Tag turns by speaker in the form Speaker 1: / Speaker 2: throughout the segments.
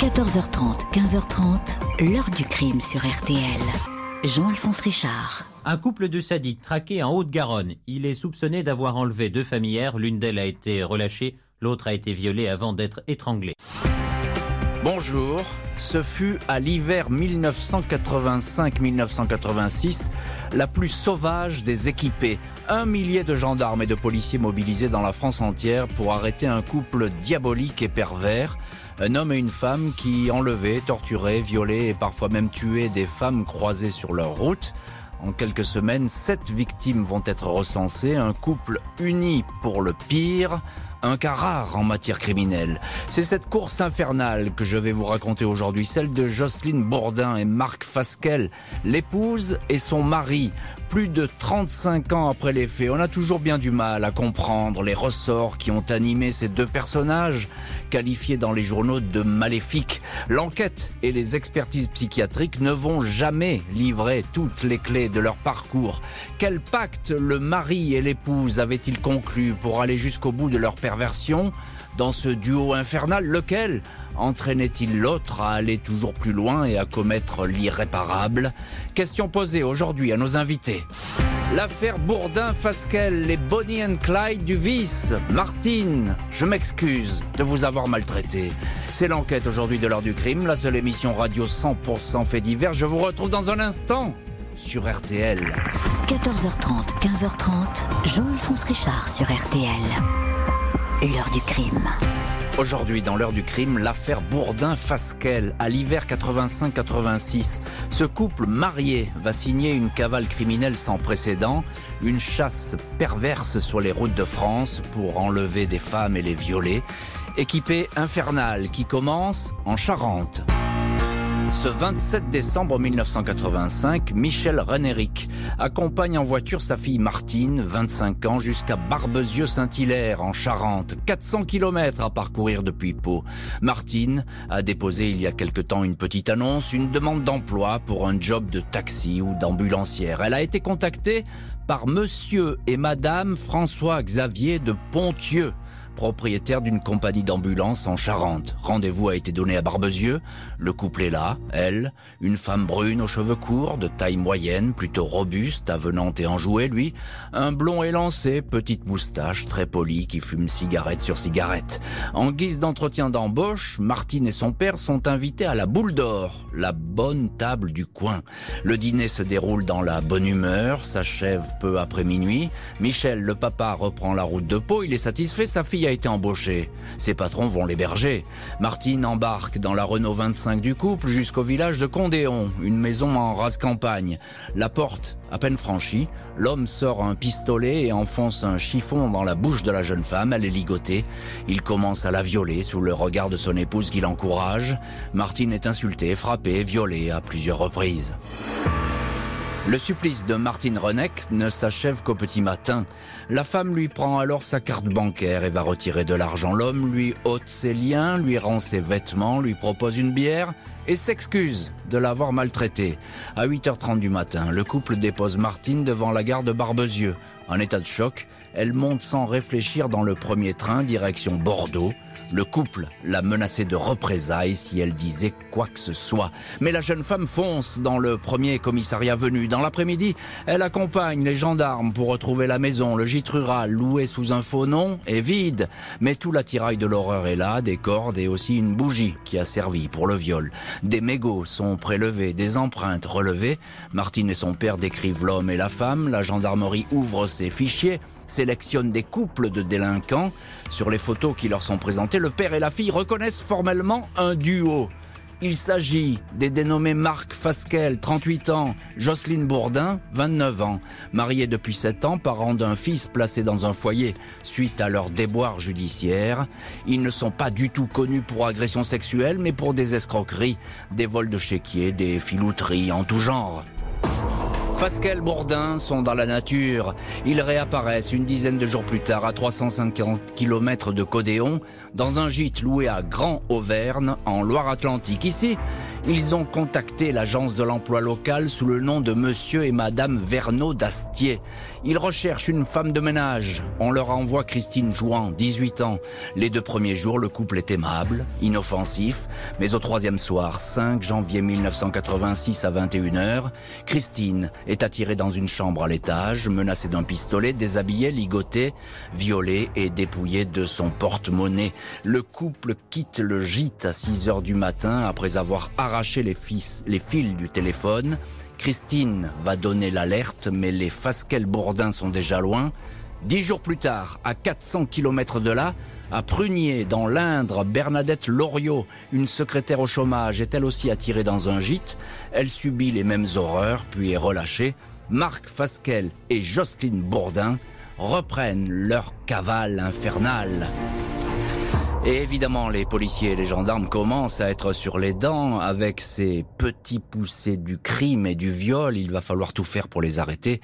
Speaker 1: 14h30, 15h30, l'heure du crime sur RTL. Jean-Alphonse Richard.
Speaker 2: Un couple de sadiques traqué en Haute-Garonne. Il est soupçonné d'avoir enlevé deux familles. L'une d'elles a été relâchée, l'autre a été violée avant d'être étranglée.
Speaker 3: Bonjour, ce fut à l'hiver 1985-1986 la plus sauvage des équipés. Un millier de gendarmes et de policiers mobilisés dans la France entière pour arrêter un couple diabolique et pervers. Un homme et une femme qui enlevaient, torturaient, violaient et parfois même tuaient des femmes croisées sur leur route. En quelques semaines, sept victimes vont être recensées, un couple uni pour le pire, un cas rare en matière criminelle. C'est cette course infernale que je vais vous raconter aujourd'hui, celle de Jocelyne Bourdin et Marc Fasquel, l'épouse et son mari. Plus de 35 ans après les faits, on a toujours bien du mal à comprendre les ressorts qui ont animé ces deux personnages, qualifiés dans les journaux de maléfiques. L'enquête et les expertises psychiatriques ne vont jamais livrer toutes les clés de leur parcours. Quel pacte le mari et l'épouse avaient-ils conclu pour aller jusqu'au bout de leur perversion dans ce duo infernal, lequel entraînait-il l'autre à aller toujours plus loin et à commettre l'irréparable? Question posée aujourd'hui à nos invités. L'affaire Bourdin-Fasquelle, les Bonnie and Clyde du vice. Martine, je m'excuse de vous avoir maltraité. C'est l'enquête aujourd'hui de l'heure du crime, la seule émission radio 100% fait divers. Je vous retrouve dans un instant sur RTL.
Speaker 1: 14h30, 15h30, Jean-Alphonse Richard sur RTL. L'heure du crime.
Speaker 3: Aujourd'hui, dans l'heure du crime, l'affaire Bourdin-Fasquelle. À l'hiver 85-86, ce couple marié va signer une cavale criminelle sans précédent, une chasse perverse sur les routes de France pour enlever des femmes et les violer. Équipée infernale qui commence en Charente. Ce 27 décembre 1985, Michel Renéric accompagne en voiture sa fille Martine, 25 ans, jusqu'à Barbezieux-Saint-Hilaire, en Charente. 400 km à parcourir depuis Pau. Martine a déposé il y a quelque temps une petite annonce, une demande d'emploi pour un job de taxi ou d'ambulancière. Elle a été contactée par monsieur et madame François-Xavier de Pontieux propriétaire d'une compagnie d'ambulance en Charente. Rendez-vous a été donné à Barbezieux. Le couple est là, elle, une femme brune aux cheveux courts, de taille moyenne, plutôt robuste, avenante et enjouée, lui, un blond élancé, petite moustache, très poli, qui fume cigarette sur cigarette. En guise d'entretien d'embauche, Martine et son père sont invités à la boule d'or, la bonne table du coin. Le dîner se déroule dans la bonne humeur, s'achève peu après minuit. Michel, le papa, reprend la route de Pau, il est satisfait, sa fille a été embauché. Ses patrons vont l'héberger. Martine embarque dans la Renault 25 du couple jusqu'au village de Condéon, une maison en rase campagne. La porte à peine franchie, l'homme sort un pistolet et enfonce un chiffon dans la bouche de la jeune femme. Elle est ligotée. Il commence à la violer sous le regard de son épouse qui l'encourage. Martine est insultée, frappée, violée à plusieurs reprises. Le supplice de Martine Renek ne s'achève qu'au petit matin. La femme lui prend alors sa carte bancaire et va retirer de l'argent. L'homme lui ôte ses liens, lui rend ses vêtements, lui propose une bière et s'excuse de l'avoir maltraité. À 8h30 du matin, le couple dépose Martine devant la gare de Barbezieux. En état de choc, elle monte sans réfléchir dans le premier train direction Bordeaux. Le couple l'a menacée de représailles si elle disait quoi que ce soit. Mais la jeune femme fonce dans le premier commissariat venu. Dans l'après-midi, elle accompagne les gendarmes pour retrouver la maison. Le gîte rural, loué sous un faux nom, est vide. Mais tout l'attirail de l'horreur est là, des cordes et aussi une bougie qui a servi pour le viol. Des mégots sont prélevés, des empreintes relevées. Martine et son père décrivent l'homme et la femme. La gendarmerie ouvre ses fichiers sélectionne des couples de délinquants. Sur les photos qui leur sont présentées, le père et la fille reconnaissent formellement un duo. Il s'agit des dénommés Marc Fasquel, 38 ans, Jocelyne Bourdin, 29 ans, mariés depuis 7 ans, parents d'un fils placé dans un foyer suite à leur déboire judiciaire. Ils ne sont pas du tout connus pour agression sexuelle, mais pour des escroqueries, des vols de chéquiers, des filouteries en tout genre. Fasquelle Bourdin sont dans la nature. Ils réapparaissent une dizaine de jours plus tard à 350 km de Codéon dans un gîte loué à Grand Auvergne en Loire-Atlantique. Ici, Ils ont contacté l'agence de l'emploi local sous le nom de monsieur et madame Verneau d'Astier. Ils recherchent une femme de ménage. On leur envoie Christine Jouan, 18 ans. Les deux premiers jours, le couple est aimable, inoffensif, mais au troisième soir, 5 janvier 1986 à 21h, Christine est attirée dans une chambre à l'étage, menacée d'un pistolet, déshabillée, ligotée, violée et dépouillée de son porte-monnaie. Le couple quitte le gîte à 6 heures du matin après avoir arraché les, fils, les fils du téléphone. Christine va donner l'alerte, mais les Fasquelle-Bourdin sont déjà loin. Dix jours plus tard, à 400 km de là, à Prunier, dans l'Indre, Bernadette Loriot, une secrétaire au chômage, est elle aussi attirée dans un gîte. Elle subit les mêmes horreurs, puis est relâchée. Marc Fasquelle et Jocelyne Bourdin reprennent leur cavale infernale. Et évidemment, les policiers et les gendarmes commencent à être sur les dents avec ces petits poussés du crime et du viol. Il va falloir tout faire pour les arrêter.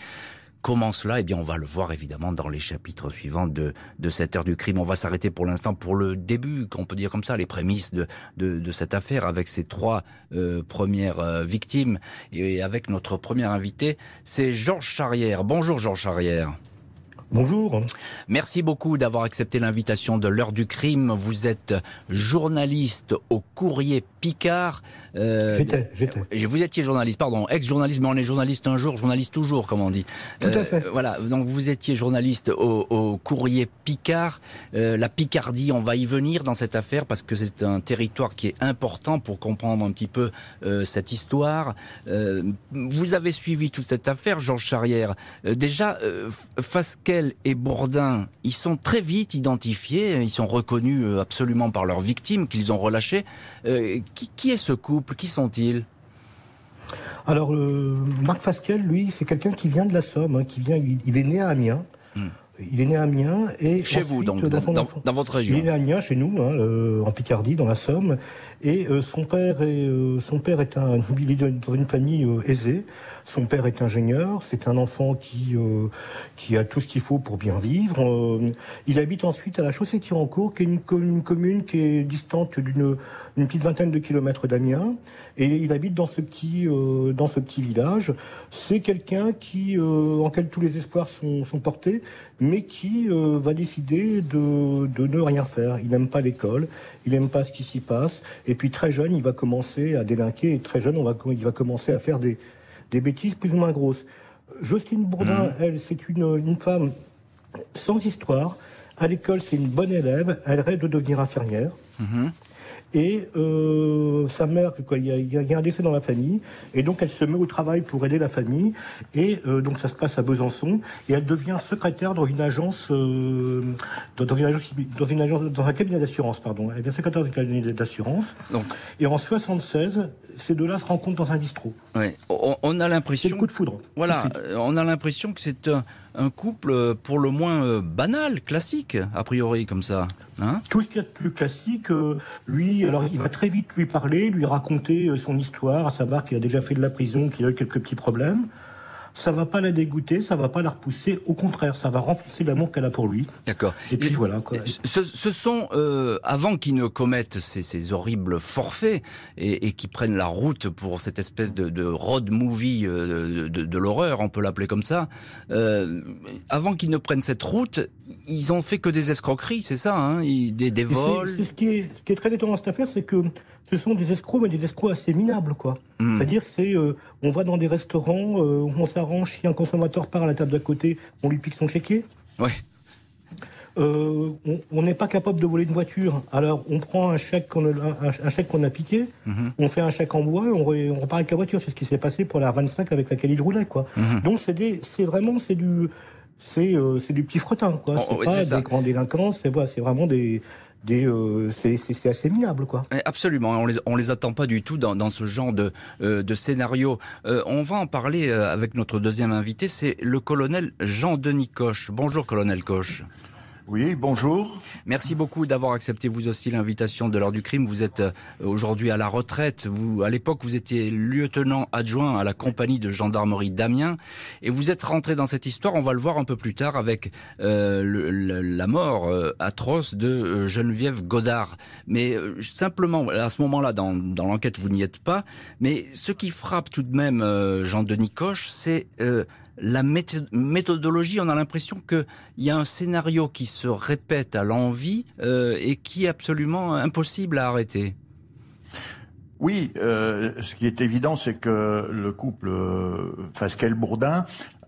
Speaker 3: Comment cela? Eh bien, on va le voir évidemment dans les chapitres suivants de, de cette heure du crime. On va s'arrêter pour l'instant pour le début, qu'on peut dire comme ça, les prémices de, de, cette affaire avec ces trois euh, premières euh, victimes et avec notre premier invité, c'est Georges Charrière. Bonjour Georges Charrière.
Speaker 4: Bonjour.
Speaker 3: Merci beaucoup d'avoir accepté l'invitation de l'heure du crime. Vous êtes journaliste au courrier Picard.
Speaker 4: Euh, j'étais, j'étais.
Speaker 3: Vous étiez journaliste, pardon, ex-journaliste, mais on est journaliste un jour, journaliste toujours, comme on dit.
Speaker 4: Tout à fait.
Speaker 3: Euh, voilà, donc vous étiez journaliste au, au courrier Picard. Euh, la Picardie, on va y venir dans cette affaire parce que c'est un territoire qui est important pour comprendre un petit peu euh, cette histoire. Euh, vous avez suivi toute cette affaire, Georges Charrière. déjà, Fasquelle et Bourdin, ils sont très vite identifiés, ils sont reconnus absolument par leurs victimes qu'ils ont relâchées. Qui, qui est ce couple? Qui sont-ils?
Speaker 4: Alors, euh, Marc Fasquelle, lui, c'est quelqu'un qui vient de la Somme, hein, qui vient, il, il, est né à Amiens. Hmm. Il est né à Amiens et
Speaker 3: chez vous, donc, dans, dans, dans, votre région.
Speaker 4: Il est né à Amiens, chez nous, hein, euh, en Picardie, dans la Somme. Et euh, son père est, euh, son père est un, il est dans une famille euh, aisée. Son père est ingénieur. C'est un enfant qui euh, qui a tout ce qu'il faut pour bien vivre. il habite ensuite à la Chaussée-Tirancourt, qui est une, une, commune qui est distante d'une une petite vingtaine de kilomètres d'Amiens. Et il habite dans ce petit dans ce petit village. C'est quelqu'un qui en quel tous les espoirs sont, sont portés, mais qui va décider de de ne rien faire. Il n'aime pas l'école. Il n'aime pas ce qui s'y passe. Et puis très jeune, il va commencer à délinquer. Et très jeune, on va, il va commencer à faire des, des bêtises plus ou moins grosses. Justine Bourdin, mmh. elle, c'est une, une femme sans histoire. À l'école, c'est une bonne élève. Elle rêve de devenir infirmière. Mmh. Et euh, sa mère, il, y a, il y, a, un décès dans la famille, et donc elle se met au travail pour aider la famille. Et euh, donc ça se passe à Besançon, et elle devient secrétaire dans une agence, euh, dans, une agence, dans une agence, dans un cabinet d'assurance, pardon. Elle devient secrétaire dans un cabinet d'assurance. Et en 76, ces deux-là se rencontrent dans un bistrot.
Speaker 3: Ouais. On, on a l'impression.
Speaker 4: C'est le coup de foudre.
Speaker 3: Voilà, on a l'impression que c'est un un couple euh, pour le moins euh, banal, classique, a priori, comme ça.
Speaker 4: Hein? Tout ce qu'il y a de plus classique, euh, lui, alors il va très vite lui parler, lui raconter son histoire, à savoir qu'il a déjà fait de la prison, qu'il a eu quelques petits problèmes ça va pas la dégoûter, ça va pas la repousser. Au contraire, ça va renforcer l'amour qu'elle a pour lui.
Speaker 3: D'accord.
Speaker 4: Et puis voilà. Quoi.
Speaker 3: Ce, ce sont euh, avant qu'ils ne commettent ces, ces horribles forfaits et, et qui prennent la route pour cette espèce de, de road movie euh, de, de l'horreur, on peut l'appeler comme ça. Euh, avant qu'ils ne prennent cette route, ils ont fait que des escroqueries, c'est ça, hein des, des vols.
Speaker 4: C'est ce qui est, ce qui est très étonnant dans cette affaire, c'est que ce sont des escrocs, mais des escrocs assez minables, quoi. Mm. C'est-à-dire c'est, euh, on va dans des restaurants, euh, on s'arrange, si un consommateur part à la table d'à côté, on lui pique son chéquier.
Speaker 3: Ouais.
Speaker 4: Euh, on n'est pas capable de voler une voiture. Alors, on prend un chèque qu'on a, un, un, chèque qu'on a piqué, -hmm. on fait un chèque en bois, on, re, on, repart avec la voiture. C'est ce qui s'est passé pour la 25 avec laquelle il roulait, quoi. -hmm. Donc, c'est vraiment, c'est du, c'est euh, du petit fretin, quoi.
Speaker 3: Oh,
Speaker 4: c'est pas
Speaker 3: des
Speaker 4: grands délinquants, c'est vraiment des, euh, c'est assez minable, quoi.
Speaker 3: Absolument, on les, on les attend pas du tout dans, dans ce genre de, euh, de scénario. Euh, on va en parler avec notre deuxième invité, c'est le colonel Jean-Denis Coche. Bonjour, colonel Coche.
Speaker 5: Oui, bonjour.
Speaker 3: Merci beaucoup d'avoir accepté vous aussi l'invitation de l'heure du crime. Vous êtes euh, aujourd'hui à la retraite. Vous, à l'époque, vous étiez lieutenant adjoint à la compagnie de gendarmerie d'Amiens et vous êtes rentré dans cette histoire. On va le voir un peu plus tard avec euh, le, la mort euh, atroce de euh, Geneviève Godard. Mais euh, simplement, à ce moment-là, dans, dans l'enquête, vous n'y êtes pas. Mais ce qui frappe tout de même Jean-Denis Coche, c'est la méthodologie, on a l'impression qu'il y a un scénario qui se répète à l'envie euh, et qui est absolument impossible à arrêter.
Speaker 5: Oui, euh, ce qui est évident, c'est que le couple euh, Fasquelle-Bourdin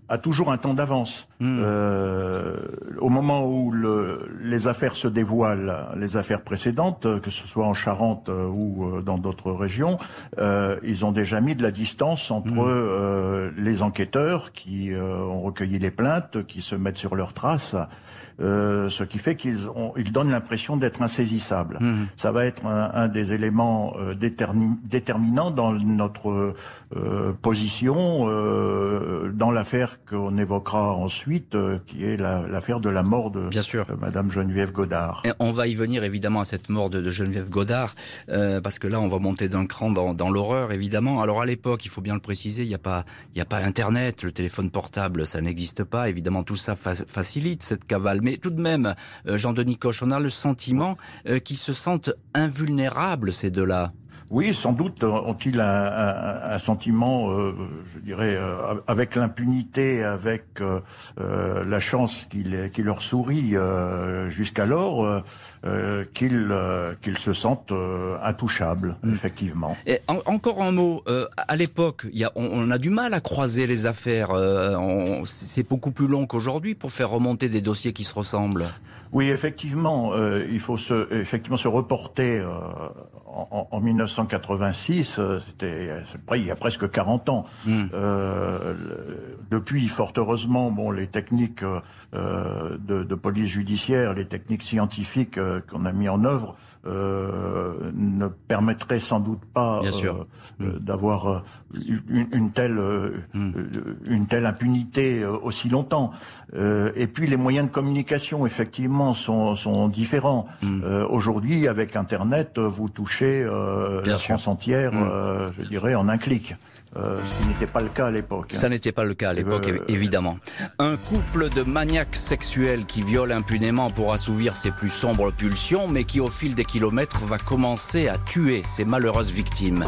Speaker 5: a toujours un temps d'avance. Hmm. Euh, au moment où le, les affaires se dévoilent, les affaires précédentes, que ce soit en Charente euh, ou euh, dans d'autres régions, euh, ils ont déjà mis de la distance entre hmm. euh, les enquêteurs qui ont recueilli les plaintes, qui se mettent sur leurs traces, euh, ce qui fait qu'ils ils donnent l'impression d'être insaisissables. Mmh. Ça va être un, un des éléments euh, déterminants dans notre euh, position euh, dans l'affaire qu'on évoquera ensuite, euh, qui est l'affaire de la mort de,
Speaker 3: Bien sûr.
Speaker 5: Madame Geneviève Godard.
Speaker 3: Et on va y venir évidemment à cette mort de, de Geneviève Godard, parce que là on va monter d'un cran dans, dans l'horreur évidemment. Alors à l'époque, il faut bien le préciser, il n'y a pas, il y a pas Internet, le téléphone portable, ça n'existe pas. Évidemment, tout ça fa facilite cette cavale mais tout de même, euh, Jean-Denis Coche, on a le sentiment euh, qu'ils se sentent invulnérables, ces deux-là.
Speaker 5: Oui, sans doute ont-ils un, un, un, sentiment, euh, je dirais, euh, avec l'impunité, avec euh, euh la chance qui, qui leur sourit jusqu'alors, qu'ils qu'ils se sentent intouchables, mm. effectivement.
Speaker 3: Et encore un mot, à l'époque, on, on, a du mal à croiser les affaires. C'est beaucoup plus long qu'aujourd'hui pour faire remonter des dossiers qui se ressemblent.
Speaker 5: Oui, effectivement, il faut se, effectivement se reporter en, en 1986, euh, c'était il y a presque 40 ans. Mm. Euh, depuis, fort heureusement, bon, les techniques euh, de, de, police judiciaire, les techniques scientifiques euh, qu'on a mis en œuvre euh, ne permettraient sans doute pas mm. d'avoir une, une, telle mm. une telle impunité aussi longtemps. et puis les moyens de communication, effectivement, sont, sont différents. Aujourd'hui, avec Internet, vous touchez la France entière, je dirais, en un clic. Euh, ce qui n'était pas le cas à l'époque.
Speaker 3: Ça n'était pas le cas à l'époque, euh, évidemment. Un couple de maniaques sexuels qui violent impunément pour assouvir ses plus sombres pulsions, mais qui au fil des kilomètres va commencer à tuer ses malheureuses victimes.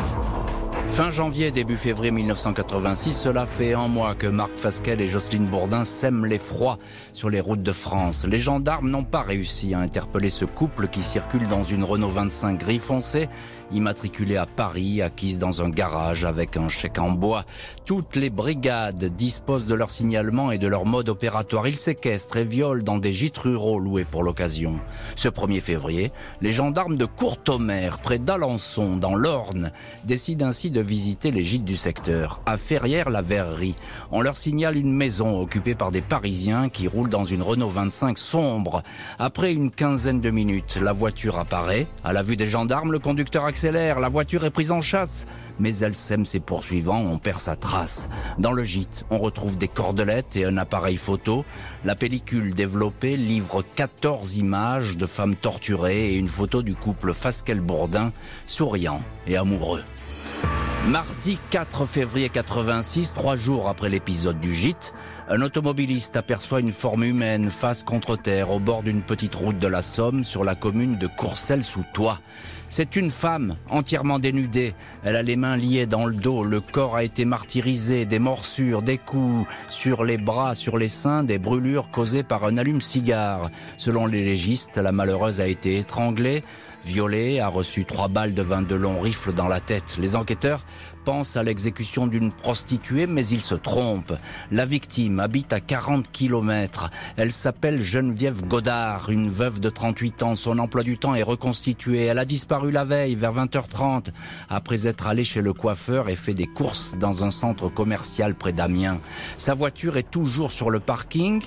Speaker 3: Fin janvier, début février 1986, cela fait un mois que Marc Fasquelle et Jocelyne Bourdin sèment l'effroi sur les routes de France. Les gendarmes n'ont pas réussi à interpeller ce couple qui circule dans une Renault 25 gris foncé immatriculée à Paris, acquise dans un garage avec un chèque en bois. Toutes les brigades disposent de leur signalement et de leur mode opératoire. Ils séquestrent et violent dans des gîtes ruraux loués pour l'occasion. Ce 1er février, les gendarmes de Courtomère, près d'Alençon, dans l'Orne, décident ainsi de visiter les gîtes du secteur. À Ferrières-la-Verrerie, on leur signale une maison occupée par des Parisiens qui roulent dans une Renault 25 sombre. Après une quinzaine de minutes, la voiture apparaît. À la vue des gendarmes, le conducteur la voiture est prise en chasse, mais elle sème ses poursuivants, on perd sa trace. Dans le gîte, on retrouve des cordelettes et un appareil photo. La pellicule développée livre 14 images de femmes torturées et une photo du couple Fasquelle-Bourdin, souriant et amoureux. Mardi 4 février 86, trois jours après l'épisode du gîte, un automobiliste aperçoit une forme humaine face contre terre au bord d'une petite route de la Somme sur la commune de Courcelles-sous-Toit. C'est une femme entièrement dénudée. Elle a les mains liées dans le dos. Le corps a été martyrisé. Des morsures, des coups sur les bras, sur les seins, des brûlures causées par un allume-cigare. Selon les légistes, la malheureuse a été étranglée violée, a reçu trois balles de 22 longs rifles dans la tête. Les enquêteurs pense à l'exécution d'une prostituée, mais il se trompe. La victime habite à 40 kilomètres. Elle s'appelle Geneviève Godard, une veuve de 38 ans. Son emploi du temps est reconstitué. Elle a disparu la veille, vers 20h30, après être allée chez le coiffeur et fait des courses dans un centre commercial près d'Amiens. Sa voiture est toujours sur le parking.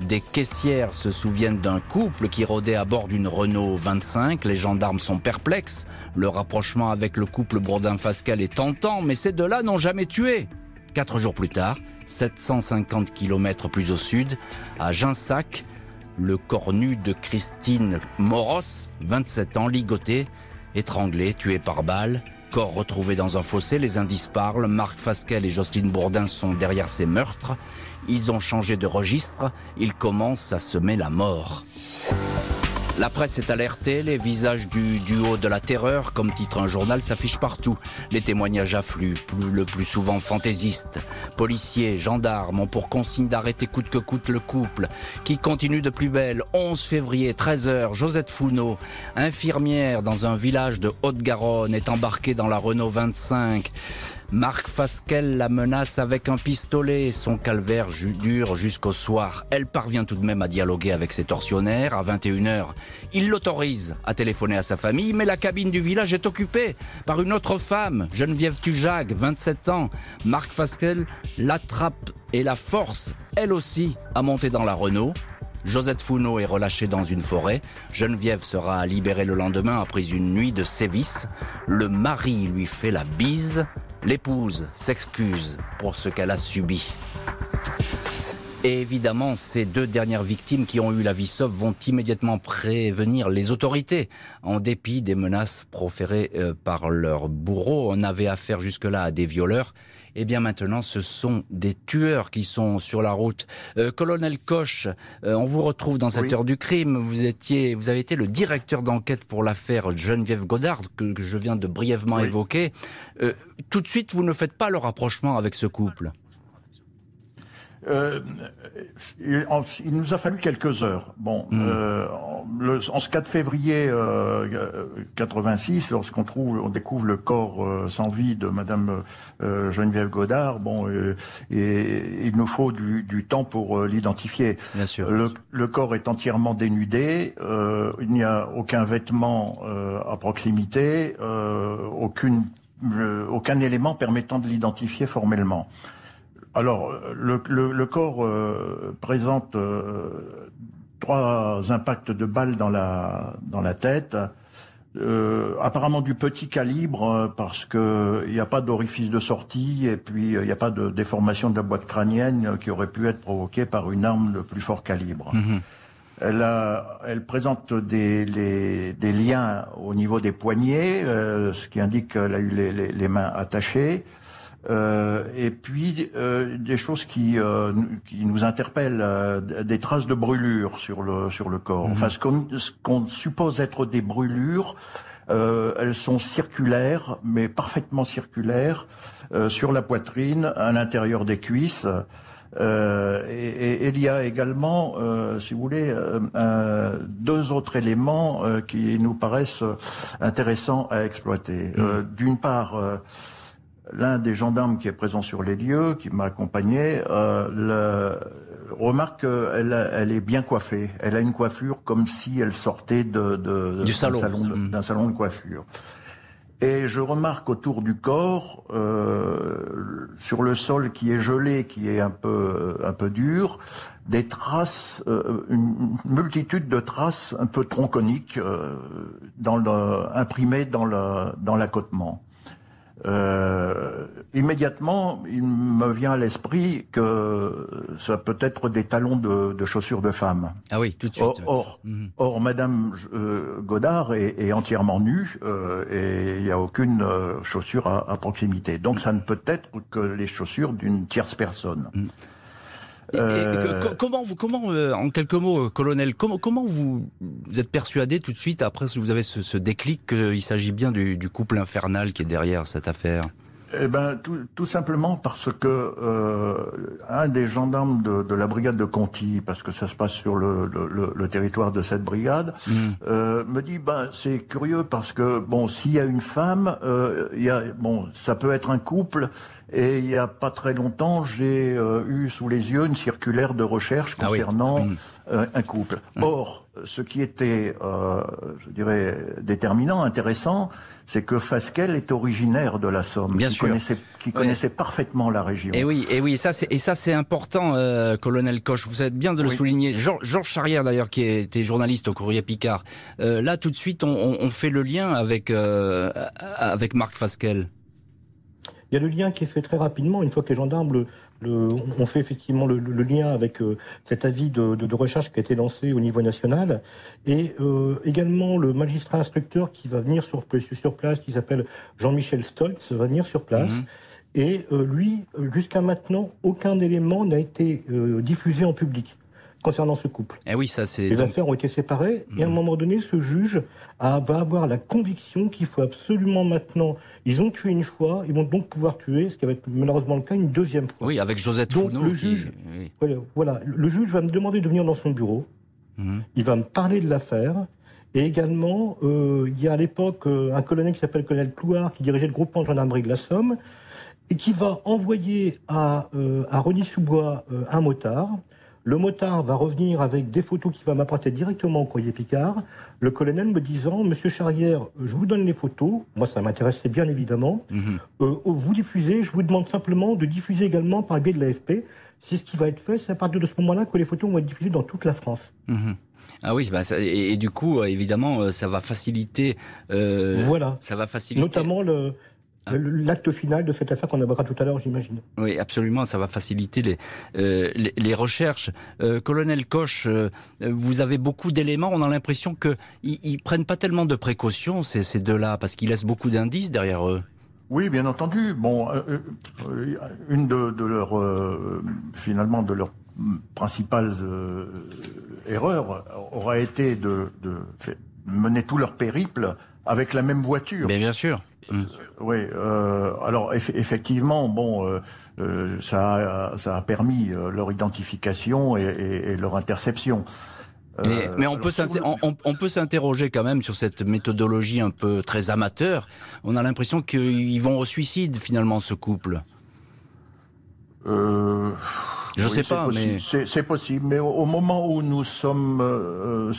Speaker 3: Des caissières se souviennent d'un couple qui rôdait à bord d'une Renault 25. Les gendarmes sont perplexes. Le rapprochement avec le couple Bourdin-Fascal est tentant, mais ces deux-là n'ont jamais tué. Quatre jours plus tard, 750 km plus au sud, à Ginsac, le corps nu de Christine Moros, 27 ans, ligoté, étranglé, tué par balle. Corps retrouvé dans un fossé, les indices parlent. Marc Fasquelle et Jocelyne Bourdin sont derrière ces meurtres. Ils ont changé de registre. Ils commencent à semer la mort. La presse est alertée, les visages du duo de la terreur, comme titre un journal, s'affichent partout. Les témoignages affluent, le plus souvent fantaisistes. Policiers, gendarmes ont pour consigne d'arrêter coûte que coûte le couple, qui continue de plus belle. 11 février, 13h, Josette Founeau, infirmière dans un village de Haute-Garonne, est embarquée dans la Renault 25. Marc Fasquelle la menace avec un pistolet. Son calvaire dure jusqu'au soir. Elle parvient tout de même à dialoguer avec ses tortionnaires. À 21h, il l'autorise à téléphoner à sa famille, mais la cabine du village est occupée par une autre femme, Geneviève Tujag, 27 ans. Marc Fasquelle l'attrape et la force, elle aussi, à monter dans la Renault. Josette Founeau est relâchée dans une forêt. Geneviève sera libérée le lendemain après une nuit de sévices. Le mari lui fait la bise. L'épouse s'excuse pour ce qu'elle a subi. Et évidemment, ces deux dernières victimes qui ont eu la vie sauve vont immédiatement prévenir les autorités. En dépit des menaces proférées euh, par leurs bourreaux, on avait affaire jusque-là à des violeurs. Et eh bien maintenant, ce sont des tueurs qui sont sur la route. Euh, colonel Koch, euh, on vous retrouve dans cette heure du crime. Vous étiez, vous avez été le directeur d'enquête pour l'affaire Geneviève Godard que, je viens de brièvement évoquer. tout de suite, vous ne faites pas le rapprochement avec ce couple.
Speaker 5: Euh, il, nous a fallu quelques heures. Bon, mm. euh, le, en ce 4 février euh, 86, lorsqu'on trouve, on découvre le corps euh, sans vie de Madame euh, Geneviève Godard, bon, et, il nous faut du, du temps pour l'identifier.
Speaker 3: Bien sûr.
Speaker 5: Le, le, corps est entièrement dénudé. il n'y a aucun vêtement à proximité, aucune, aucun élément permettant de l'identifier formellement. Alors, le, le, corps euh, présente euh, trois impacts de balles dans la dans la tête. Euh, apparemment du petit calibre parce que il n'y a pas d'orifice de sortie et puis il n'y a pas de déformation de la boîte crânienne qui aurait pu être provoquée par une arme de plus fort calibre. Mhm. Elle, a, elle présente des, les, des liens au niveau des poignets, ce qui indique qu'elle a eu les, les, les mains attachées. Euh, et puis euh, des choses qui, euh, qui nous interpellent, euh, des traces de brûlures sur le sur le corps. Mhm. Enfin, ce qu'on suppose être des brûlures, euh, elles sont circulaires, mais parfaitement circulaires sur la poitrine, à l'intérieur des cuisses. Euh, et, et, il y a également, euh, si vous voulez, euh, deux autres éléments qui nous paraissent intéressants à exploiter. Mhm. D'une part, l'un des gendarmes qui est présent sur les lieux, qui m'a accompagné, euh, remarque qu'elle elle est bien coiffée. Elle a une coiffure comme si elle sortait de, de,
Speaker 3: du salon,
Speaker 5: mmh. d'un salon, de coiffure. Et je remarque autour du corps, euh, sur le sol qui est gelé, qui est un peu un peu dur, des traces, euh, une multitude de traces un peu tronconiques euh, dans le, imprimées dans le dans l'accotement. Euh, immédiatement, il me vient à l'esprit que ça peut être des talons de, de chaussures de femmes.
Speaker 3: Ah oui, tout de suite.
Speaker 5: Or, or, mhm. Madame euh, Godard est, est, entièrement nue euh, et il n'y a aucune euh, chaussure à, à, proximité. Donc, ça ne peut être que les chaussures d'une tierce personne. Mhm.
Speaker 3: Euh, comment vous, comment, euh, en quelques mots, euh, colonel, comment, comment vous, êtes persuadé tout de suite après que vous avez ce, ce déclic qu'il s'agit bien du, du couple infernal qui est derrière cette affaire?
Speaker 5: Eh ben, tout, tout, simplement parce que euh, un des gendarmes de, de, la brigade de Conti, parce que ça se passe sur le, le, le territoire de cette brigade, mm. euh, me dit ben c'est curieux parce que bon s'il y a une femme, euh, il y a bon ça peut être un couple et il y a pas très longtemps, j'ai euh, eu sous les yeux une circulaire de recherche ah concernant mm. euh, un couple. Mm. Or, ce qui était, euh, je dirais, déterminant, intéressant, c'est que Fasquelle est originaire de la Somme,
Speaker 3: Bien
Speaker 5: qui
Speaker 3: sûr.
Speaker 5: connaissait, qui connaissait parfaitement la région.
Speaker 3: Et oui, et oui, et ça c'est et ça c'est important, euh, colonel Coche. Vous êtes bien de le souligner. Georges Charrière d'ailleurs, qui était journaliste au Courrier Picard. Euh, là, tout de suite, on, on, fait le lien avec avec Marc Fasquelle.
Speaker 4: Il y a le lien qui est fait très rapidement une fois que les gendarmes le, le, ont fait effectivement le, le lien avec euh, cet avis de, de, de, recherche qui a été lancé au niveau national, et euh, également le magistrat instructeur qui va venir sur, sur place, qui s'appelle Jean-Michel Stoltz, va venir sur place. Mmh. Et euh, lui, jusqu'à maintenant, aucun élément n'a été diffusé en public concernant ce couple.
Speaker 3: Eh oui, ça c'est.
Speaker 4: Les donc... affaires ont été séparées mmh. et à un moment donné, ce juge a, va avoir la conviction qu'il faut absolument maintenant. Ils ont tué une fois, ils vont donc pouvoir tuer, ce qui va être malheureusement le cas une deuxième fois.
Speaker 3: Oui, avec Josette
Speaker 4: donc,
Speaker 3: Founeau.
Speaker 4: Le juge, oui. voilà, voilà, le juge va me demander de venir dans son bureau. Mmh. Il va me parler de l'affaire. Et également, euh, il y a à l'époque euh, un colonel qui s'appelle le colonel Clouard, qui dirigeait le groupement de gendarmerie de la Somme, et qui va envoyer à, euh, à Rony-sous-Bois euh, un motard. Le motard va revenir avec des photos qu'il va m'apporter directement au courrier Picard. Le colonel me disant, Monsieur Charrière, je vous donne les photos. Moi, ça m'intéressait bien évidemment. Mm -hmm. euh, vous diffusez. Je vous demande simplement de diffuser également par le biais de l'AFP. C'est ce qui va être fait. C'est à partir de ce moment-là que les photos vont être diffusées dans toute la France.
Speaker 3: -hmm. Ah oui, bah ça, et, et, du coup, évidemment, ça va faciliter.
Speaker 4: Euh, voilà.
Speaker 3: Ça va faciliter.
Speaker 4: Notamment le, l'acte final de cette affaire qu'on évoquera tout à l'heure, j'imagine.
Speaker 3: Oui, absolument, ça va faciliter les, euh, les, les, recherches. Euh, Colonel Koch, euh, vous avez beaucoup d'éléments, on a l'impression qu'ils ils prennent pas tellement de précautions, ces, ces deux-là, parce qu'ils laissent beaucoup d'indices derrière eux.
Speaker 5: Oui, bien entendu. Bon, euh, une de, de leurs, euh, finalement, de leurs principales euh, erreurs aura été de, de mener tout leur périple avec la même voiture.
Speaker 3: Mais bien sûr.
Speaker 5: Mmh. Oui. Euh, alors eff effectivement, bon, euh, euh, ça, a, ça a permis leur identification et, et, et leur interception.
Speaker 3: Mais, mais, on, peut on, on, peut s'interroger quand même sur cette méthodologie un peu très amateur. On a l'impression qu'ils vont au suicide finalement, ce couple.
Speaker 5: Euh...
Speaker 3: Je oui, sais pas,
Speaker 5: possible. mais c'est possible. Mais au, au, moment où nous sommes euh,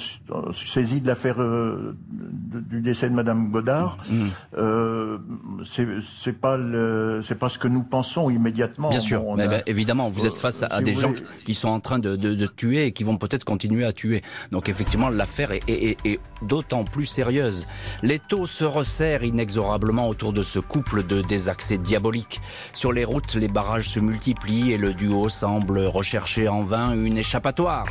Speaker 5: saisis de l'affaire euh, du décès de Madame Godard, mmh. euh, c'est pas le, c'est pas ce que nous pensons immédiatement.
Speaker 3: Bien sûr,
Speaker 5: bon,
Speaker 3: mais a, ben, évidemment, vous êtes face à, des gens voulez... qui sont en train de, de, de, tuer et qui vont peut-être continuer à tuer. Donc effectivement, l'affaire est, est, est, est d'autant plus sérieuse. Les taux se resserrent inexorablement autour de ce couple de désaccès diaboliques. Sur les routes, les barrages se multiplient et le duo semble rechercher en vain une échappatoire.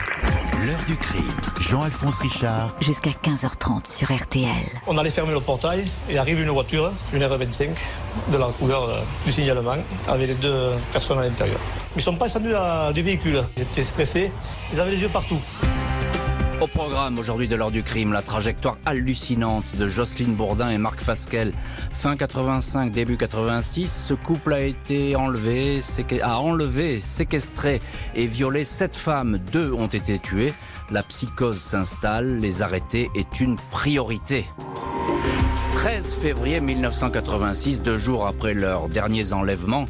Speaker 6: L'heure du crime, Jean-Alphonse Richard.
Speaker 1: Jusqu'à 15h30 sur RTL.
Speaker 7: On allait fermer le portail et arrive une voiture, une R25, de la couleur du signalement, avec les deux personnes à l'intérieur. Ils ne sont pas descendus du véhicule. Ils étaient stressés, ils avaient les yeux partout.
Speaker 3: Au programme aujourd'hui de l'heure du crime, la trajectoire hallucinante de Jocelyne Bourdin et Marc Fasquelle. Fin 85, début 86, ce couple a été enlevé, séquestré et violé sept femmes. Deux ont été tuées. La psychose s'installe, les arrêter est une priorité. 13 février 1986, deux jours après leurs derniers enlèvements,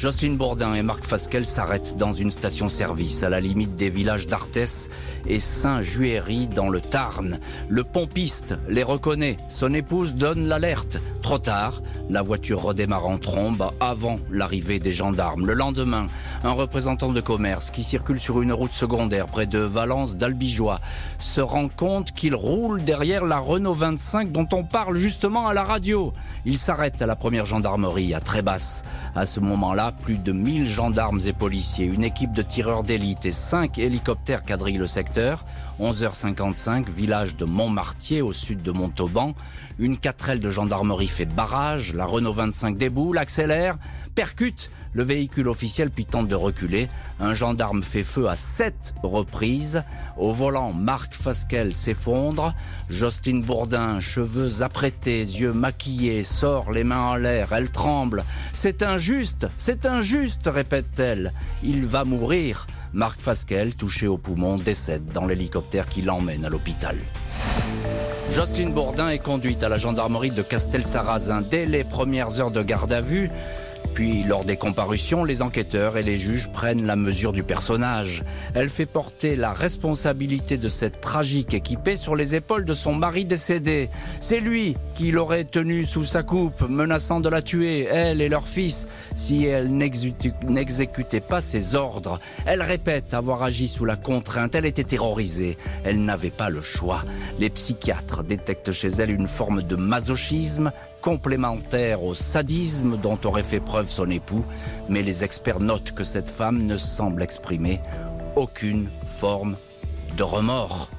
Speaker 3: Jocelyne Bourdin et Marc Fasquelle s'arrêtent dans une station-service à la limite des villages d'Arthès et Saint-Juéry dans le Tarn. Le pompiste les reconnaît. Son épouse donne l'alerte. Trop tard, la voiture redémarre en trombe avant l'arrivée des gendarmes. Le lendemain, un représentant de commerce qui circule sur une route secondaire près de Valence d'Albigeois se rend compte qu'il roule derrière la Renault 25 dont on parle justement à la radio. Il s'arrête à la première gendarmerie à Trébasse. À ce moment-là, plus de 1000 gendarmes et policiers, une équipe de tireurs d'élite et 5 hélicoptères quadrillent le secteur. 11h55, village de Montmartier au sud de Montauban. Une quatrelle de gendarmerie fait barrage, la Renault 25 déboule, accélère, percute le véhicule officiel puis tente de reculer. Un gendarme fait feu à sept reprises. Au volant, Marc Fasquelle s'effondre. Jocelyne Bourdin, cheveux apprêtés, yeux maquillés, sort les mains en l'air. Elle tremble. C'est injuste, c'est injuste, répète-t-elle. Il va mourir. Marc Fasquelle, touché au poumon, décède dans l'hélicoptère qui l'emmène à l'hôpital. Jocelyne Bourdin est conduite à la gendarmerie de Castel-Sarrazin dès les premières heures de garde à vue. Puis, lors des comparutions, les enquêteurs et les juges prennent la mesure du personnage. Elle fait porter la responsabilité de cette tragique équipée sur les épaules de son mari décédé. C'est lui qui l'aurait tenue sous sa coupe, menaçant de la tuer, elle et leur fils, si elle n'exécutait pas ses ordres. Elle répète avoir agi sous la contrainte, elle était terrorisée, elle n'avait pas le choix. Les psychiatres détectent chez elle une forme de masochisme complémentaire au sadisme dont aurait fait preuve son époux, mais les experts notent que cette femme ne semble exprimer aucune forme de remords.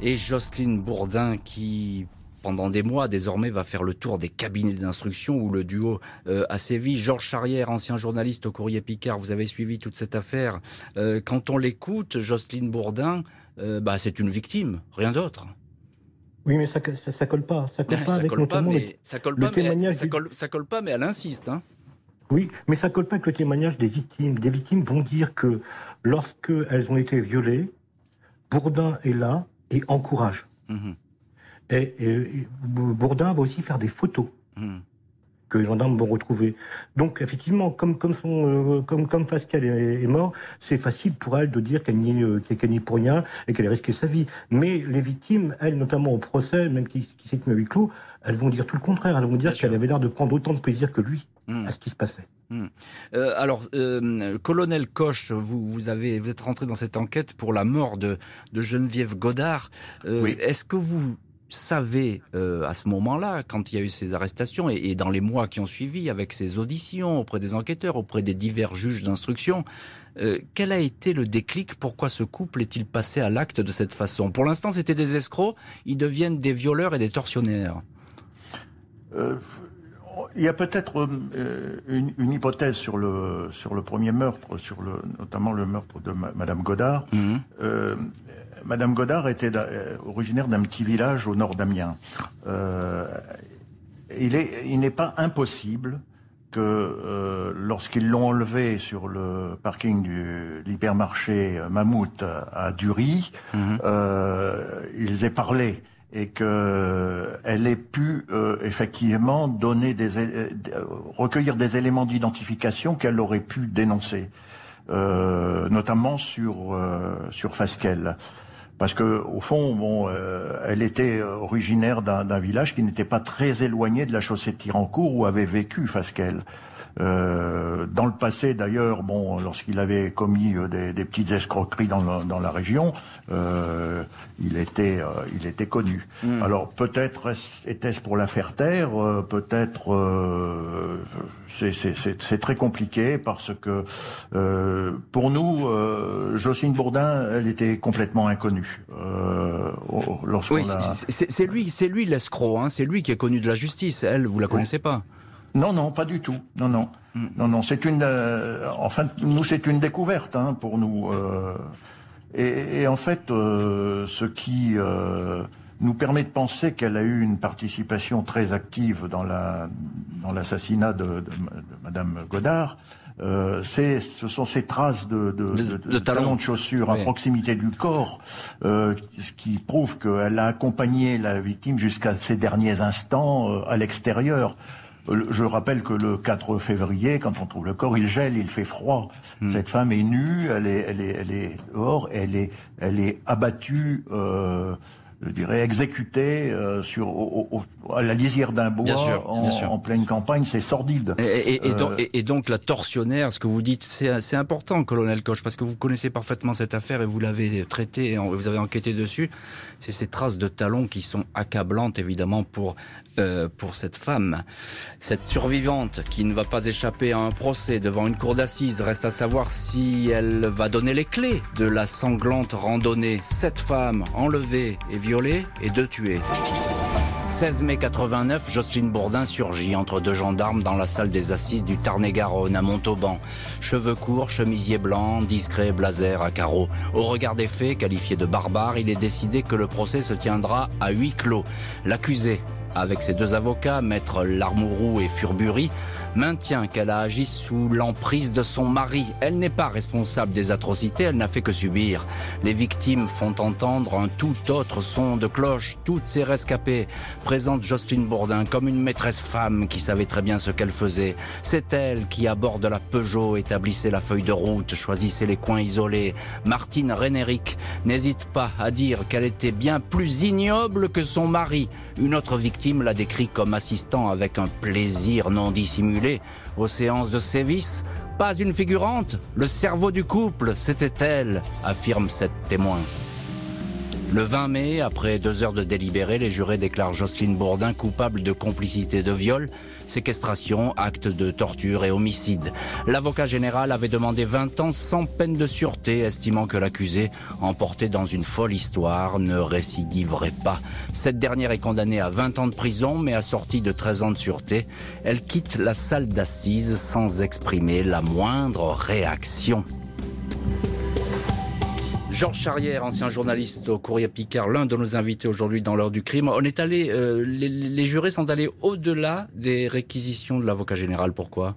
Speaker 3: Et Jocelyne Bourdin qui pendant des mois, désormais, va faire le tour des cabinets d'instruction où le duo euh, a sévi. Georges Charrière, ancien journaliste au Courrier Picard, vous avez suivi toute cette affaire. Euh, quand on l'écoute, Jocelyne Bourdin, euh, bah, c'est une victime, rien d'autre.
Speaker 4: Oui, mais ça, ça, colle pas. Ça colle pas avec
Speaker 3: colle pas, mais, ça colle pas, mais, ça, colle, ça colle pas, mais elle insiste. Hein.
Speaker 4: Oui, mais ça colle pas avec le témoignage des victimes. Des victimes vont dire que lorsque elles ont été violées, Bourdin est là et encourage. Mmh et, Bourdin va aussi faire des photos. Mmh que les gendarmes vont retrouver. Donc effectivement, comme comme son euh, comme comme Pascal est, mort, c'est facile pour elle de dire qu'elle n'y euh, est pour rien et qu'elle a risqué sa vie. Mais les victimes, elles, notamment au procès, même qui, qui s'est tenu à huis clos, elles vont dire tout le contraire. Elles vont dire qu'elle avait l'air de prendre autant de plaisir que lui hmm. à ce qui se passait.
Speaker 3: Hmm. Euh, alors, colonel Coche, vous, vous, avez, vous êtes rentré dans cette enquête pour la mort de, de Geneviève Godard. oui. Est-ce que vous savait euh, à ce moment-là, quand il y a eu ces arrestations et, dans les mois qui ont suivi, avec ces auditions auprès des enquêteurs, auprès des divers juges d'instruction, euh, quel a été le déclic? Pourquoi ce couple est-il passé à l'acte de cette façon? Pour l'instant, c'était des escrocs. Ils deviennent des violeurs et des tortionnaires.
Speaker 5: Euh, il y a peut-être une, hypothèse sur le sur le premier meurtre, sur le notamment le meurtre de Madame Godard. Mmh. Madame Godard était euh, originaire d'un petit village au nord d'Amiens. Euh, il est, il n'est pas impossible que euh, lorsqu'ils l'ont enlevé sur le parking du l'hypermarché Mammouth à Dury, mhm. ils aient parlé et que elle ait pu effectivement donner des recueillir des éléments d'identification qu'elle aurait pu dénoncer, notamment sur sur Fasquelle parce que au fond, bon, euh, elle était originaire d'un village qui n'était pas très éloigné de la chaussée de Tirancourt où avait vécu Fasquelle. Euh, dans le passé, d'ailleurs, bon, lorsqu'il avait commis euh, des, des, petites escroqueries dans, dans la région, euh, il était, euh, il était connu. Hmm. Alors peut-être était-ce pour la faire taire, euh, peut-être c'est très compliqué parce que pour nous, Jocelyne Bourdin, elle était complètement inconnue.
Speaker 3: oui, c'est lui, c'est lui l'escroc, hein, c'est lui qui est connu de la justice. Elle, vous la connaissez pas.
Speaker 5: Non, non, pas du tout. Non, non, non, non. C'est une, euh, enfin, nous, c'est une découverte hein, pour nous. Euh, et, et, en fait, euh, ce qui euh, nous permet de penser qu'elle a eu une participation très active dans la dans l'assassinat de, de, de, Madame Godard, euh, c'est ce sont ces traces de, de, de talons de chaussures à proximité du corps, euh, ce qui prouve qu'elle a accompagné la victime jusqu'à ses derniers instants à l'extérieur. Je rappelle que le 4 février, quand on trouve le corps, il gèle, il fait froid. Hmm. Cette femme est nue, elle est, elle est, elle est dehors, elle est, elle est abattue. Euh, je dirais, exécutée euh, sur au, à la lisière d'un bois en, pleine campagne, c'est sordide.
Speaker 3: Et, euh, et, donc, la tortionnaire, ce que vous dites, c'est important, colonel Koch, parce que vous connaissez parfaitement cette affaire et vous l'avez traitée, vous avez enquêté dessus. C'est ces traces de talons qui sont accablantes, évidemment, pour euh, pour cette femme. Cette survivante qui ne va pas échapper à un procès devant une cour d'assises reste à savoir si elle va donner les clés de la sanglante randonnée. Cette femme enlevée et violée et deux tués. 16 mai 89, Jocelyne Bourdin surgit entre deux gendarmes dans la salle des assises du Tarn-et-Garonne à Montauban. Cheveux courts, chemisier blanc, discret, blazer à carreaux. Au regard des faits, qualifié de barbare, il est décidé que le procès se tiendra à huis clos. L'accusé avec ses deux avocats, maître Larmourou et Furbury, maintient qu'elle a agi sous l'emprise de son mari. Elle n'est pas responsable des atrocités, elle n'a fait que subir. Les victimes font entendre un tout autre son de cloche. Toutes ces rescapées présentent Jocelyne Bourdin comme une maîtresse femme qui savait très bien ce qu'elle faisait. C'est elle qui, à bord de la Peugeot, établissait la feuille de route, choisissait les coins isolés. Martine Rénéric n'hésite pas à dire qu'elle était bien plus ignoble que son mari. Une autre victime l'a décrit comme assistant avec un plaisir non dissimulé aux séances de sévices. Pas une figurante, le cerveau du couple, c'était elle, affirme cette témoin. Le 20 mai, après deux heures de délibéré, les jurés déclarent Jocelyne Bourdin coupable de complicité de viol, séquestration, acte de torture et homicide. L'avocat général avait demandé 20 ans sans peine de sûreté, estimant que l'accusé, emporté dans une folle histoire, ne récidiverait pas. Cette dernière est condamnée à 20 ans de prison, mais assortie de 13 ans de sûreté. Elle quitte la salle d'assises sans exprimer la moindre réaction. Georges Charrière, ancien journaliste au Courrier Picard, l'un de nos invités aujourd'hui dans l'heure du crime. On est allé, euh, les, les, jurés sont allés au-delà des réquisitions de l'avocat général. Pourquoi?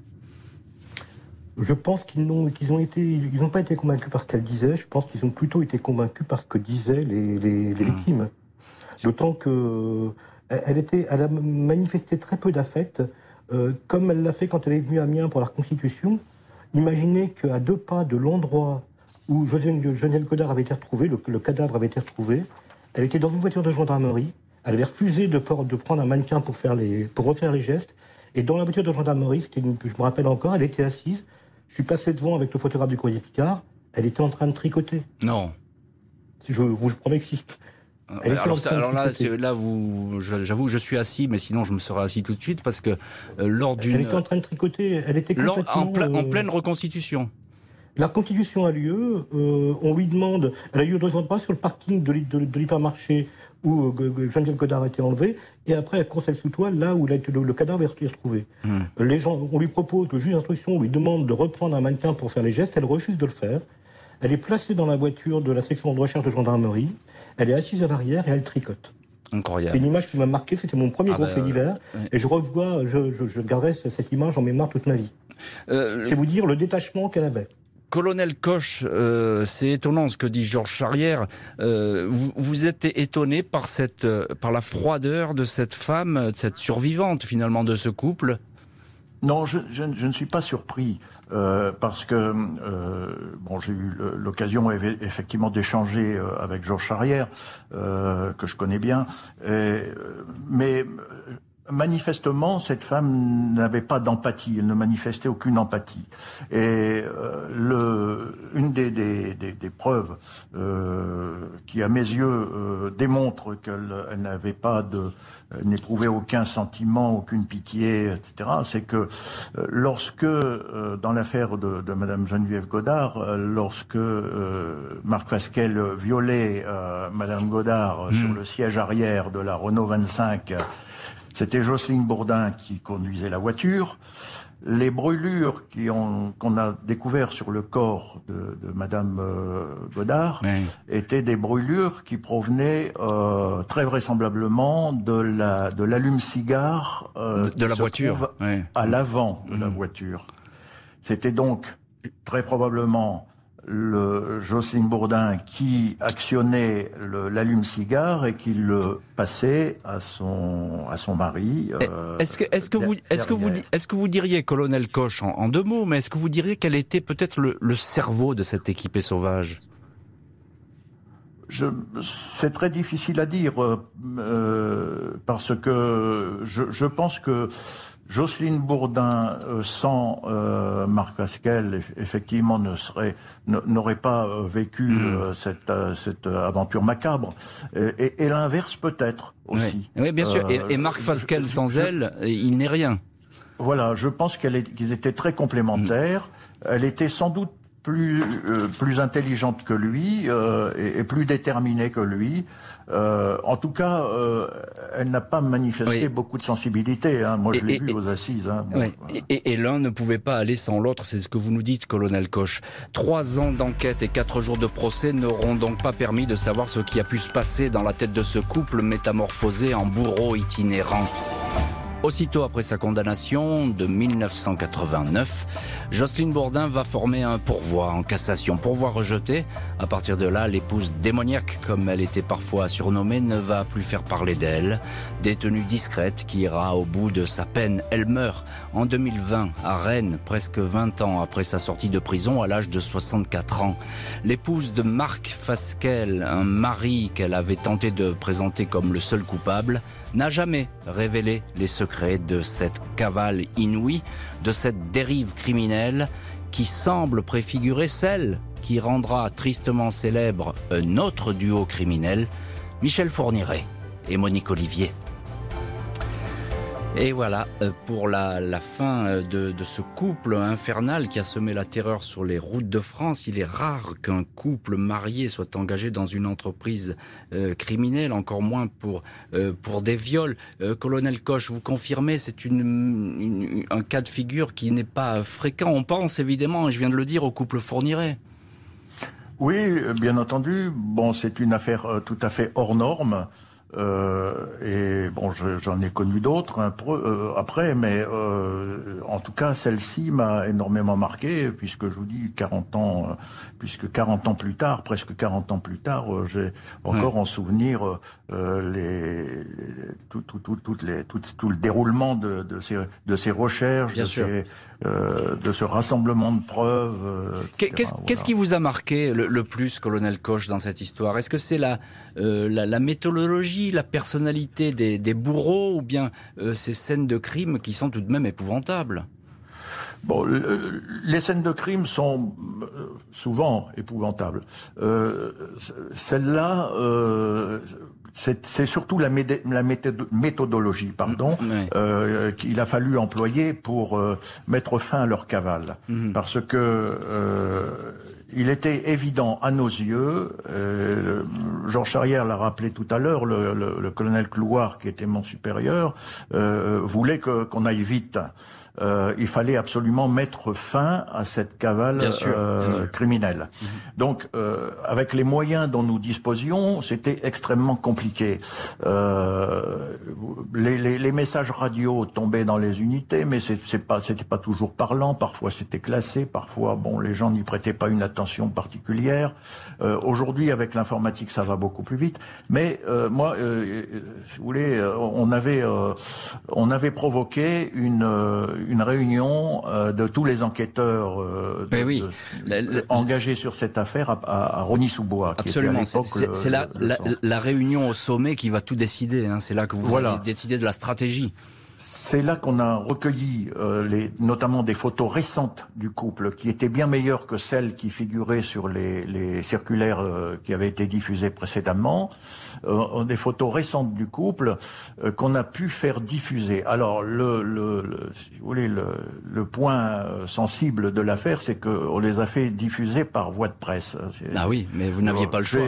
Speaker 4: Je pense qu'ils n'ont, qu'ils ont été, ils n'ont pas été convaincus par ce qu'elle disait. Je pense qu'ils ont plutôt été convaincus par ce que disaient les, les, les mmh. victimes. D'autant que elle était, elle a manifesté très peu d'affect, euh, comme elle l'a fait quand elle est venue à Amiens pour la reconstitution. Imaginez qu'à deux pas de l'endroit où Geneviève Godard avait été retrouvée, le, cadavre avait été retrouvé. Elle était dans une voiture de gendarmerie. Elle avait refusé de, de prendre un mannequin pour, faire les, pour refaire les gestes. Et dans la voiture de gendarmerie, je me rappelle encore, elle était assise. Je suis passé devant avec le photographe du courrier Picard. Elle était en train de tricoter.
Speaker 3: Non.
Speaker 4: Je vous promets que si.
Speaker 3: Elle alors, alors là, là, vous, j'avoue, je suis assis, mais sinon je me serais assis tout de suite parce que euh, lors d'une.
Speaker 4: Elle était en train de tricoter. Elle était complètement,
Speaker 3: en, en, pleine reconstitution.
Speaker 4: La constitution a lieu, euh, on lui demande, elle a lieu dans pas sur le parking de, l'hypermarché où euh, Geneviève Godard a été enlevée, et après à conseil sous toile, là où le, cadavre est retrouvé. Hmm. Les gens, on lui propose, le juge d'instruction lui demande de reprendre un mannequin pour faire les gestes, elle refuse de le faire. Elle est placée dans la voiture de la section de recherche de gendarmerie, elle est assise à l'arrière et elle tricote. C'est une image qui m'a marqué, c'était mon premier ah gros bah, fait d'hiver, et je revois, je, garderai cette image en mémoire toute ma vie. Euh, C'est vous dire le détachement qu'elle avait.
Speaker 3: Colonel Koch, euh, c'est étonnant ce que dit Georges Charrière. Euh, vous, êtes étonné par cette, euh, par la froideur de cette femme, de cette survivante finalement de ce couple?
Speaker 5: Non, je, ne suis pas surpris parce que bon, j'ai eu l'occasion effectivement d'échanger avec Georges Charrière que je connais bien, mais Manifestement, cette femme n'avait pas d'empathie, elle ne manifestait aucune empathie. Et euh, le, une des, des, des, des preuves euh, qui, à mes yeux, euh, démontre qu'elle elle, n'avait pas de, n'éprouvait aucun sentiment, aucune pitié, etc., c'est que euh, lorsque, euh, dans l'affaire de, de Madame Geneviève Godard, lorsque Marc Fasquelle violait Madame Godard sur hmm. le siège arrière de la Renault 25 c'était Jocelyne Bourdin qui conduisait la voiture. Les brûlures qu'on a découvertes sur le corps de, de Madame euh, Godard étaient des brûlures qui provenaient euh, très vraisemblablement de la de l'allume-cigare
Speaker 3: euh, de, la voiture
Speaker 5: à l'avant de la mmh. voiture. C'était donc très probablement le Jocelyne Bourdin qui actionnait l'allume-cigare et qui le passait à son à son mari.
Speaker 3: Euh, est-ce que est-ce que vous est-ce que vous est-ce que vous diriez colonel Coche en, deux mots, mais est-ce que vous diriez qu'elle était peut-être le, le, cerveau de cette équipée sauvage?
Speaker 5: C'est très difficile à dire euh, parce que je, je pense que Jocelyne Bourdin euh, sans euh, Marc Pascal effectivement ne serait n'aurait pas euh, vécu hmm. cette cette aventure macabre et, et, l'inverse peut-être aussi.
Speaker 3: Oui, bien sûr. Et, Marc Pascal sans elle, il n'est rien.
Speaker 5: Voilà, je pense qu'elle qu'ils étaient très complémentaires. Elle était sans doute plus euh, plus intelligente que lui euh, et, plus déterminée que lui. Euh, en tout cas, elle n'a pas manifesté beaucoup de sensibilité. Hein. Moi, je l'ai vu aux assises. Hein.
Speaker 3: Et, l'un ne pouvait pas aller sans l'autre. C'est ce que vous nous dites, colonel Koch. Trois ans d'enquête et quatre jours de procès n'auront donc pas permis de savoir ce qui a pu se passer dans la tête de ce couple métamorphosé en bourreau itinérant. Aussitôt après sa condamnation de 1989, Jocelyne Bourdin va former un pourvoi en cassation. Pourvoi rejeté. À partir de là, l'épouse démoniaque, comme elle était parfois surnommée, ne va plus faire parler d'elle. Détenue discrète qui ira au bout de sa peine. Elle meurt en 2020 à Rennes, presque 20 ans après sa sortie de prison à l'âge de 64 ans. L'épouse de Marc Fasquelle, un mari qu'elle avait tenté de présenter comme le seul coupable, n'a jamais révélé les secrets de cette cavale inouïe, de cette dérive criminelle qui semble préfigurer celle qui rendra tristement célèbre un autre duo criminel, Michel Fourniret et Monique Olivier. Et voilà euh, pour la, fin euh, de, ce couple infernal qui a semé la terreur sur les routes de France. Il est rare qu'un couple marié soit engagé dans une entreprise euh, criminelle, encore moins pour, des viols. Colonel Coche, vous confirmez, c'est un cas de figure qui n'est pas fréquent. On pense évidemment, je viens de le dire, au couple Fourniret.
Speaker 5: Oui, bien entendu. Bon, c'est une affaire tout à fait hors norme. Euh, et bon, j'en ai connu d'autres hein, euh, après, mais euh, en tout cas, celle-ci m'a énormément marqué, puisque je vous dis 40 ans, puisque 40 ans plus tard, presque 40 ans plus tard, j'ai encore ouais. en souvenir les tout, tout, tout, toutes les, tout, tout le déroulement de, de, ces, de ces recherches,
Speaker 3: Bien
Speaker 5: de
Speaker 3: sûr.
Speaker 5: ces euh, de ce rassemblement de preuves. Euh,
Speaker 3: Qu'est-ce voilà. qu qui vous a marqué le, le, plus, colonel Koch, dans cette histoire? Est-ce que c'est la, euh, la, la, méthodologie, la personnalité des, des bourreaux, ou bien ces scènes de crime qui sont tout de même épouvantables?
Speaker 5: Bon, le, les scènes de crime sont souvent épouvantables. Euh, Celle-là, euh, c'est surtout la, méthodologie pardon,
Speaker 3: Mmh, ouais.
Speaker 5: euh, qu'il a fallu employer pour euh, mettre fin à leur cavale. Mmh. Parce que euh, il était évident à nos yeux, euh, Georges Charrière l'a rappelé tout à l'heure, le, le, le, colonel Clouard, qui était mon supérieur, euh, voulait qu'on aille vite. Euh, il fallait absolument mettre fin à cette cavale euh, criminelle. Mmh. Donc, euh, avec les moyens dont nous disposions, c'était extrêmement compliqué. Euh, les, les, les, messages radio tombaient dans les unités, mais c'est pas, c'était pas toujours parlant. Parfois, c'était classé. Parfois, bon, les gens n'y prêtaient pas une attention particulière. Euh, Aujourd'hui, avec l'informatique, ça va beaucoup plus vite. Mais euh, moi, si vous voulez, on avait, on avait provoqué une une réunion euh, de tous les enquêteurs euh, de,
Speaker 3: oui.
Speaker 5: de, la, la... engagés sur cette affaire à, à, à Rony-sous-Bois.
Speaker 3: Absolument, c'est la, la, la, réunion au sommet qui va tout décider. Hein. C'est là que vous
Speaker 5: voilà.
Speaker 3: allez décider de la stratégie.
Speaker 5: C'est là qu'on a recueilli euh, les, notamment des photos récentes du couple qui étaient bien meilleures que celles qui figuraient sur les, les circulaires euh, qui avaient été diffusées précédemment. Euh, des photos récentes du couple euh, qu'on a pu faire diffuser. Alors le, le, le si vous voulez le, le point euh, sensible de l'affaire, c'est qu'on les a fait diffuser par voie de presse.
Speaker 3: Ah oui, mais vous n'aviez pas le choix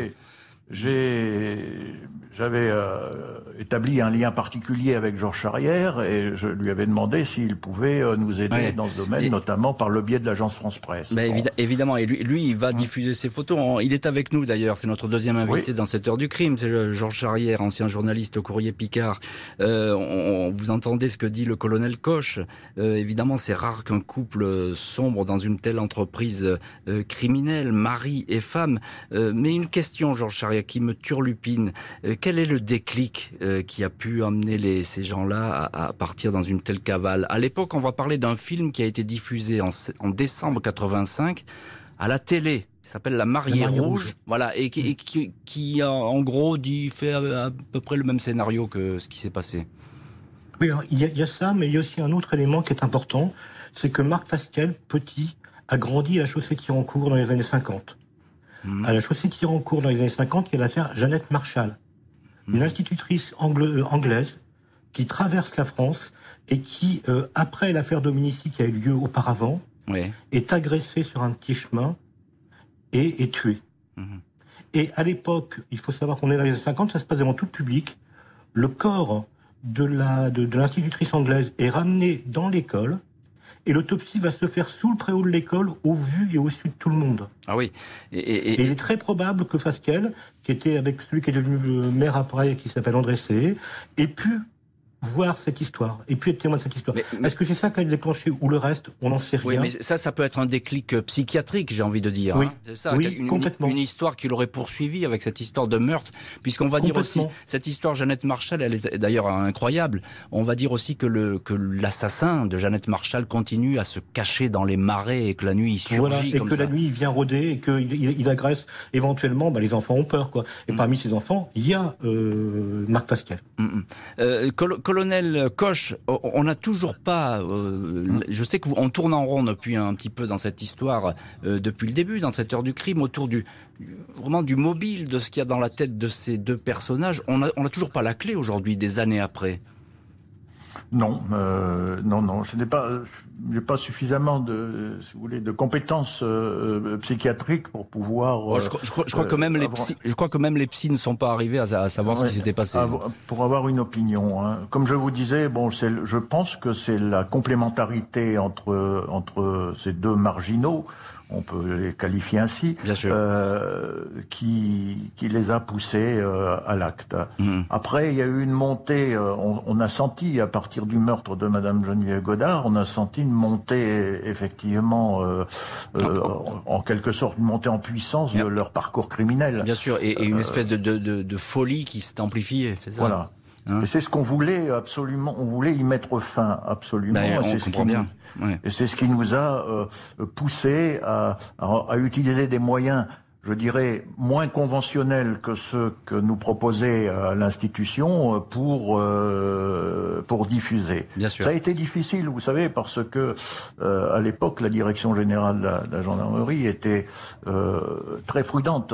Speaker 5: j'ai j'avais euh, établi un lien particulier avec Georges Charrière et je lui avais demandé s'il pouvait euh, nous aider ouais. dans ce domaine, et... notamment par le biais de l'agence France Presse.
Speaker 3: Bon. évidemment, et lui, lui, il va diffuser ses photos. Il est avec nous d'ailleurs, c'est notre deuxième invité oui. dans cette heure du crime. C'est Georges Charrière, ancien journaliste au Courrier Picard. Euh, on, vous entendez ce que dit le colonel Coche. Euh, évidemment, c'est rare qu'un couple sombre dans une telle entreprise euh, criminelle, mari et femme. mais une question, Georges Charrière, qui me turlupine. Quel est le déclic euh, qui a pu amener les, ces gens-là à, à, partir dans une telle cavale? À l'époque, on va parler d'un film qui a été diffusé en, en, décembre 85 à la télé. Il s'appelle La Mariée,
Speaker 4: la Mariée
Speaker 3: Rouge.
Speaker 4: Rouge.
Speaker 3: Voilà, et, qui, et qui, qui, en gros, dit, fait à, peu près le même scénario que ce qui s'est passé.
Speaker 4: Oui, il y, a, il y, a ça, mais il y a aussi un autre élément qui est important, c'est que Marc Fasquelle, petit, a grandi à la chaussée qui cours dans les années 50. Mmh. À la chaussée qui cours dans les années 50, il y a l'affaire Jeannette Marshall une institutrice angla anglaise qui traverse la France et qui, euh, après l'affaire Dominici qui a eu lieu auparavant,
Speaker 3: oui.
Speaker 4: est agressée sur un petit chemin et est tuée. Mmh. Et à l'époque, il faut savoir qu'on est dans les années 50, ça se passe devant tout le public. Le corps de la de, de l'institutrice anglaise est ramené dans l'école et l'autopsie va se faire sous le préau de l'école, au vu et au su de tout le monde.
Speaker 3: Ah oui.
Speaker 4: Et, et, et... et il est très probable que Fasquelle, qui était avec celui qui est devenu le maire après, qui s'appelle André C, ait pu voir cette histoire et puis être témoin de cette histoire. Est-ce que c'est ça qui a déclenché ou le reste On n'en sait rien.
Speaker 3: Oui, mais ça, ça peut être un déclic psychiatrique, j'ai envie de dire.
Speaker 4: Oui,
Speaker 3: hein. c'est ça.
Speaker 4: oui
Speaker 3: une,
Speaker 4: complètement.
Speaker 3: Une histoire qui l'aurait poursuivi avec cette histoire de meurtre, puisqu'on va dire aussi cette histoire Jeannette Marshall, elle est d'ailleurs incroyable. On va dire aussi que le que l'assassin de Jeannette Marshall continue à se cacher dans les marais et que la nuit il surgit
Speaker 4: voilà, et
Speaker 3: comme
Speaker 4: que
Speaker 3: ça.
Speaker 4: la nuit il vient rôder et qu'il il, il, agresse éventuellement. Bah, les enfants ont peur, quoi. Et mmh. parmi ces enfants, il y a euh, Marc Pascal.
Speaker 3: Mmh. Euh, col colonel Coche, on n'a toujours pas. Euh, je sais que on tourne en rond depuis un petit peu dans cette histoire euh, depuis le début, dans cette heure du crime, autour du vraiment du mobile de ce qu'il y a dans la tête de ces deux personnages. On n'a on toujours pas la clé aujourd'hui, des années après.
Speaker 5: Non, euh, non, non, je n'ai pas, j'ai pas suffisamment de, si vous voulez, de compétences euh, psychiatriques pour pouvoir.
Speaker 3: Oh, je, crois, que même les psy, je crois que même les psys ne sont pas arrivés à, savoir ce qui s'était passé.
Speaker 5: pour avoir une opinion, hein. comme je vous disais, bon, je pense que c'est la complémentarité entre entre ces deux marginaux on peut les qualifier ainsi, euh, qui, qui les a poussés euh, à l'acte. Mhm. Après, il y a eu une montée, euh, on, a senti, à partir du meurtre de Madame Geneviève Godard, on a senti une montée, effectivement, euh, en, quelque sorte, une montée en puissance de leur parcours criminel.
Speaker 3: Bien sûr, et, une espèce de, de, de, de folie qui s'est amplifiée, c'est ça
Speaker 5: Voilà. Hein et c'est ce qu'on voulait absolument, on voulait y mettre fin absolument.
Speaker 3: Ben,
Speaker 5: c'est
Speaker 3: ce qui bien.
Speaker 5: Et c'est ce qui nous a euh, poussé à, à, utiliser des moyens je dirais, moins conventionnels que ceux que nous proposait euh, l'institution euh, pour euh, pour diffuser.
Speaker 3: Bien sûr.
Speaker 5: Ça a été difficile, vous savez, parce que à l'époque, la direction générale de la, de la gendarmerie était très prudente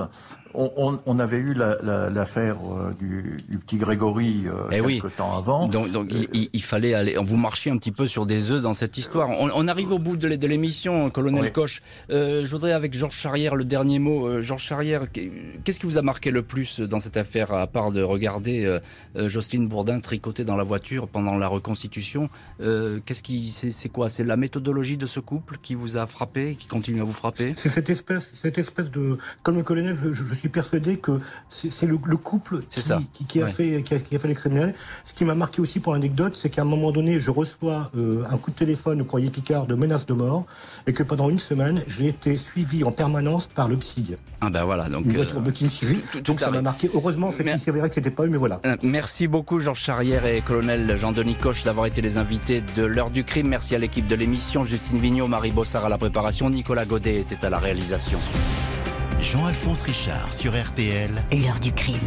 Speaker 5: on, on, avait eu l'affaire la, euh, du, du, petit Grégory euh, eh quelques temps avant.
Speaker 3: Donc, donc il, il, fallait aller. Vous marchiez un petit peu sur des œufs dans cette histoire. On, on arrive au bout de l'émission, colonel Coche. Euh, je voudrais avec Georges Charrière le dernier mot. Euh, Georges Charrière, qu'est-ce qui vous a marqué le plus dans cette affaire, à part de regarder euh, Jocelyne Bourdin tricoter dans la voiture pendant la reconstitution Qu'est-ce qui, c'est quoi? C'est la méthodologie de ce couple qui vous a frappé, qui continue à vous frapper?
Speaker 4: C'est cette espèce, cette espèce de, comme le colonel, je, je suis persuadé que c'est le, couple qui, qui, a fait, qui, a, fait les criminels. Ce qui m'a marqué aussi pour l'anecdote, c'est qu'à un moment donné, je reçois euh, un coup de téléphone au courrier Picard de menace de mort et que pendant une semaine, j'ai été suivi en permanence par le psy.
Speaker 3: Ah ben voilà, donc...
Speaker 4: Une voiture euh, donc ça m'a marqué. Heureusement, c'est vrai que c'était pas eux, mais voilà.
Speaker 3: Euh, merci beaucoup Georges Charrière et colonel Jean-Denis Coche d'avoir été les invités de l'heure du crime. Merci à l'équipe de l'émission, Justine Vignot, Marie Bossard à la préparation, Nicolas Godet était à la réalisation.
Speaker 6: Jean-Alphonse Richard sur RTL.
Speaker 1: L'heure du crime.